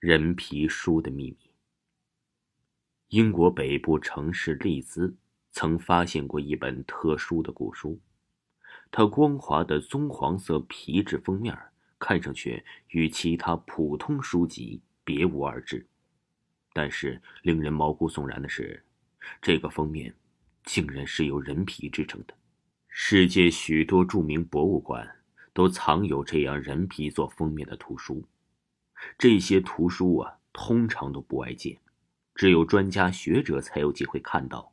人皮书的秘密。英国北部城市利兹曾发现过一本特殊的古书，它光滑的棕黄色皮质封面看上去与其他普通书籍别无二致，但是令人毛骨悚然的是，这个封面竟然是由人皮制成的。世界许多著名博物馆都藏有这样人皮做封面的图书。这些图书啊，通常都不外借，只有专家学者才有机会看到。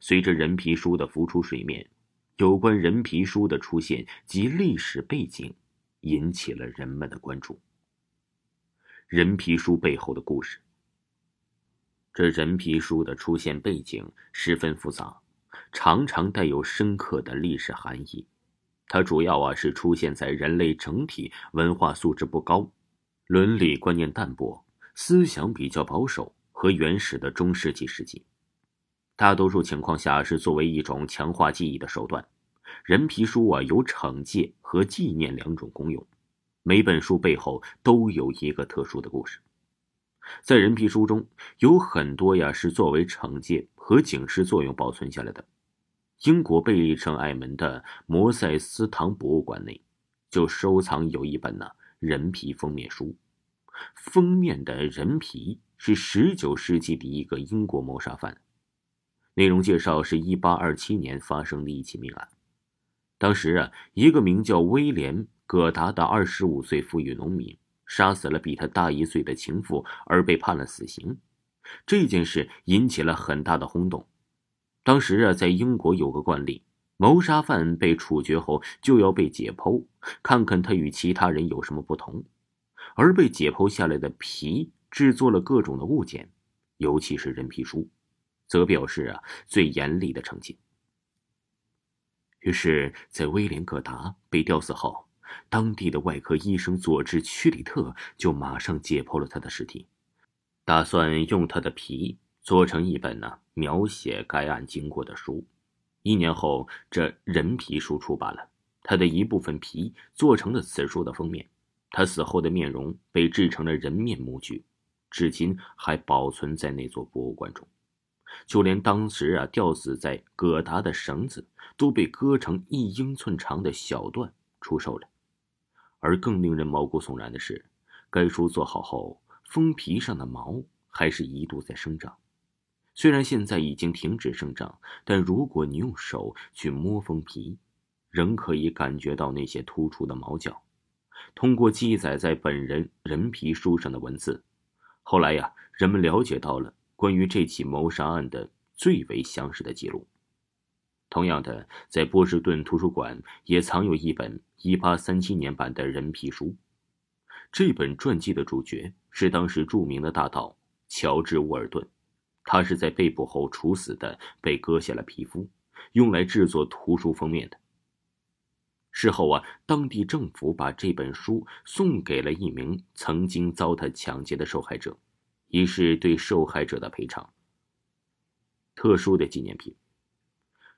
随着人皮书的浮出水面，有关人皮书的出现及历史背景，引起了人们的关注。人皮书背后的故事。这人皮书的出现背景十分复杂，常常带有深刻的历史含义。它主要啊是出现在人类整体文化素质不高。伦理观念淡薄，思想比较保守和原始的中世纪时期，大多数情况下是作为一种强化记忆的手段。人皮书啊有惩戒和纪念两种功用，每本书背后都有一个特殊的故事。在人皮书中有很多呀是作为惩戒和警示作用保存下来的。英国贝利城艾门的摩塞斯堂博物馆内就收藏有一本呢。人皮封面书，封面的人皮是十九世纪的一个英国谋杀犯。内容介绍是一八二七年发生的一起命案。当时啊，一个名叫威廉·葛达的二十五岁富裕农民杀死了比他大一岁的情妇，而被判了死刑。这件事引起了很大的轰动。当时啊，在英国有个惯例。谋杀犯被处决后就要被解剖，看看他与其他人有什么不同。而被解剖下来的皮制作了各种的物件，尤其是人皮书，则表示啊最严厉的惩戒。于是，在威廉·戈达被吊死后，当地的外科医生佐治·屈里特就马上解剖了他的尸体，打算用他的皮做成一本呢描写该案经过的书。一年后，这人皮书出版了，他的一部分皮做成了此书的封面。他死后的面容被制成了人面模具，至今还保存在那座博物馆中。就连当时啊吊死在葛达的绳子都被割成一英寸长的小段出售了。而更令人毛骨悚然的是，该书做好后，封皮上的毛还是一度在生长。虽然现在已经停止生长，但如果你用手去摸封皮，仍可以感觉到那些突出的毛角。通过记载在本人人皮书上的文字，后来呀，人们了解到了关于这起谋杀案的最为详实的记录。同样的，在波士顿图书馆也藏有一本1837年版的人皮书。这本传记的主角是当时著名的大盗乔治·沃尔顿。他是在被捕后处死的，被割下了皮肤，用来制作图书封面的。事后啊，当地政府把这本书送给了一名曾经遭他抢劫的受害者，以示对受害者的赔偿。特殊的纪念品，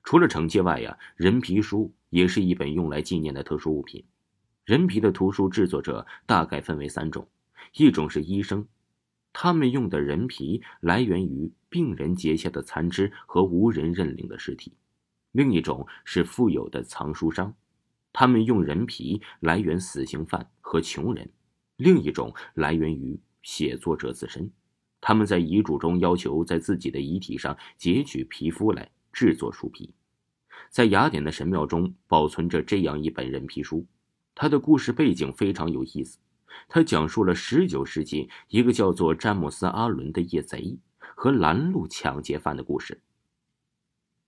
除了惩戒外呀，人皮书也是一本用来纪念的特殊物品。人皮的图书制作者大概分为三种，一种是医生。他们用的人皮来源于病人结下的残肢和无人认领的尸体，另一种是富有的藏书商，他们用人皮来源死刑犯和穷人，另一种来源于写作者自身，他们在遗嘱中要求在自己的遗体上截取皮肤来制作书皮。在雅典的神庙中保存着这样一本人皮书，它的故事背景非常有意思。他讲述了19世纪一个叫做詹姆斯·阿伦的夜贼和拦路抢劫犯的故事。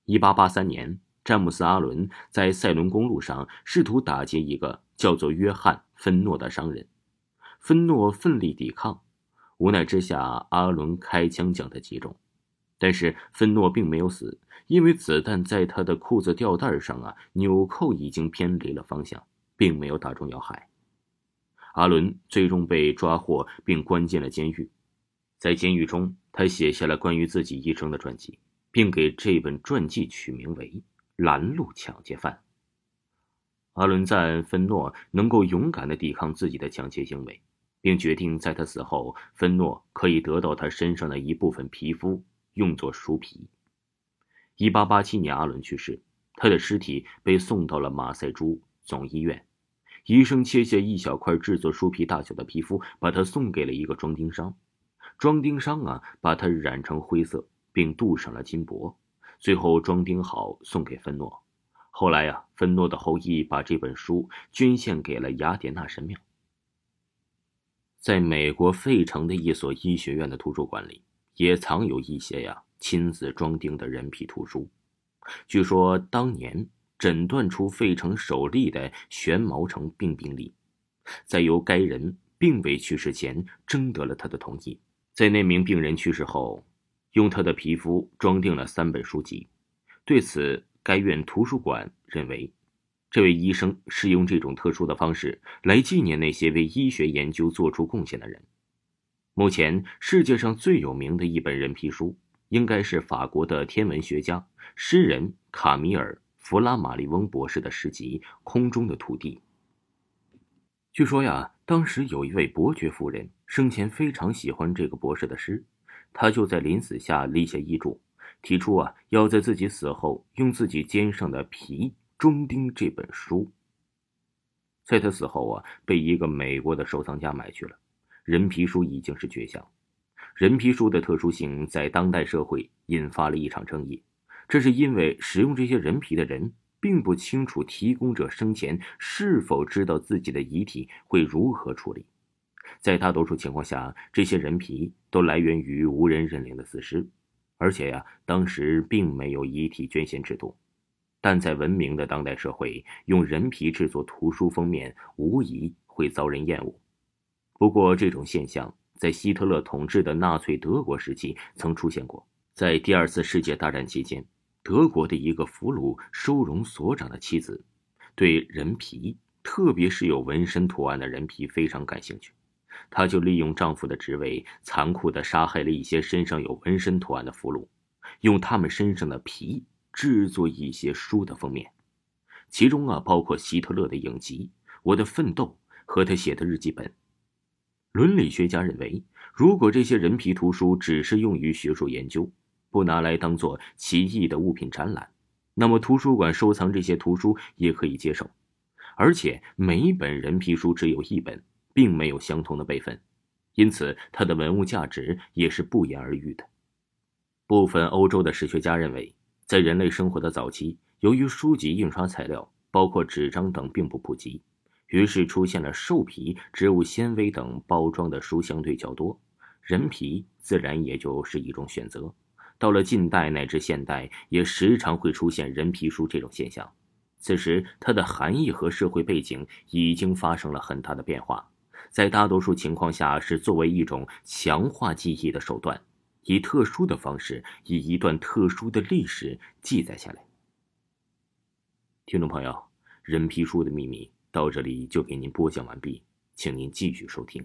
1883年，詹姆斯·阿伦在塞伦公路上试图打劫一个叫做约翰·芬诺的商人，芬诺奋力抵抗，无奈之下，阿伦开枪将他击中，但是芬诺并没有死，因为子弹在他的裤子吊带上啊，纽扣已经偏离了方向，并没有打中要害。阿伦最终被抓获并关进了监狱，在监狱中，他写下了关于自己一生的传记，并给这本传记取名为《拦路抢劫犯》。阿伦赞芬诺能够勇敢地抵抗自己的抢劫行为，并决定在他死后，芬诺可以得到他身上的一部分皮肤，用作书皮。一八八七年，阿伦去世，他的尸体被送到了马赛诸总医院。医生切下一小块制作书皮大小的皮肤，把它送给了一个装订商。装订商啊，把它染成灰色，并镀上了金箔，最后装订好送给芬诺。后来呀，芬诺的后裔把这本书捐献给了雅典娜神庙。在美国费城的一所医学院的图书馆里，也藏有一些呀亲自装订的人皮图书。据说当年诊断出费城首例的旋毛虫病病例，在由该人并未去世前征得了他的同意。在那名病人去世后，用他的皮肤装订了三本书籍。对此，该院图书馆认为。这位医生是用这种特殊的方式来纪念那些为医学研究做出贡献的人。目前世界上最有名的一本人皮书，应该是法国的天文学家、诗人卡米尔·弗拉马利翁博士的诗集《空中的土地》。据说呀，当时有一位伯爵夫人生前非常喜欢这个博士的诗，他就在临死下立下遗嘱，提出啊要在自己死后用自己肩上的皮。中丁这本书，在他死后啊，被一个美国的收藏家买去了。人皮书已经是绝响。人皮书的特殊性在当代社会引发了一场争议，这是因为使用这些人皮的人并不清楚提供者生前是否知道自己的遗体会如何处理。在大多数情况下，这些人皮都来源于无人认领的死尸，而且呀，当时并没有遗体捐献制度。但在文明的当代社会，用人皮制作图书封面，无疑会遭人厌恶。不过，这种现象在希特勒统治的纳粹德国时期曾出现过。在第二次世界大战期间，德国的一个俘虏收容所长的妻子，对人皮，特别是有纹身图案的人皮非常感兴趣。她就利用丈夫的职位，残酷地杀害了一些身上有纹身图案的俘虏，用他们身上的皮。制作一些书的封面，其中啊包括希特勒的影集《我的奋斗》和他写的日记本。伦理学家认为，如果这些人皮图书只是用于学术研究，不拿来当做奇异的物品展览，那么图书馆收藏这些图书也可以接受。而且每本人皮书只有一本，并没有相同的备份，因此它的文物价值也是不言而喻的。部分欧洲的史学家认为。在人类生活的早期，由于书籍印刷材料包括纸张等并不普及，于是出现了兽皮、植物纤维等包装的书相对较多，人皮自然也就是一种选择。到了近代乃至现代，也时常会出现人皮书这种现象。此时，它的含义和社会背景已经发生了很大的变化，在大多数情况下是作为一种强化记忆的手段。以特殊的方式，以一段特殊的历史记载下来。听众朋友，人皮书的秘密到这里就给您播讲完毕，请您继续收听。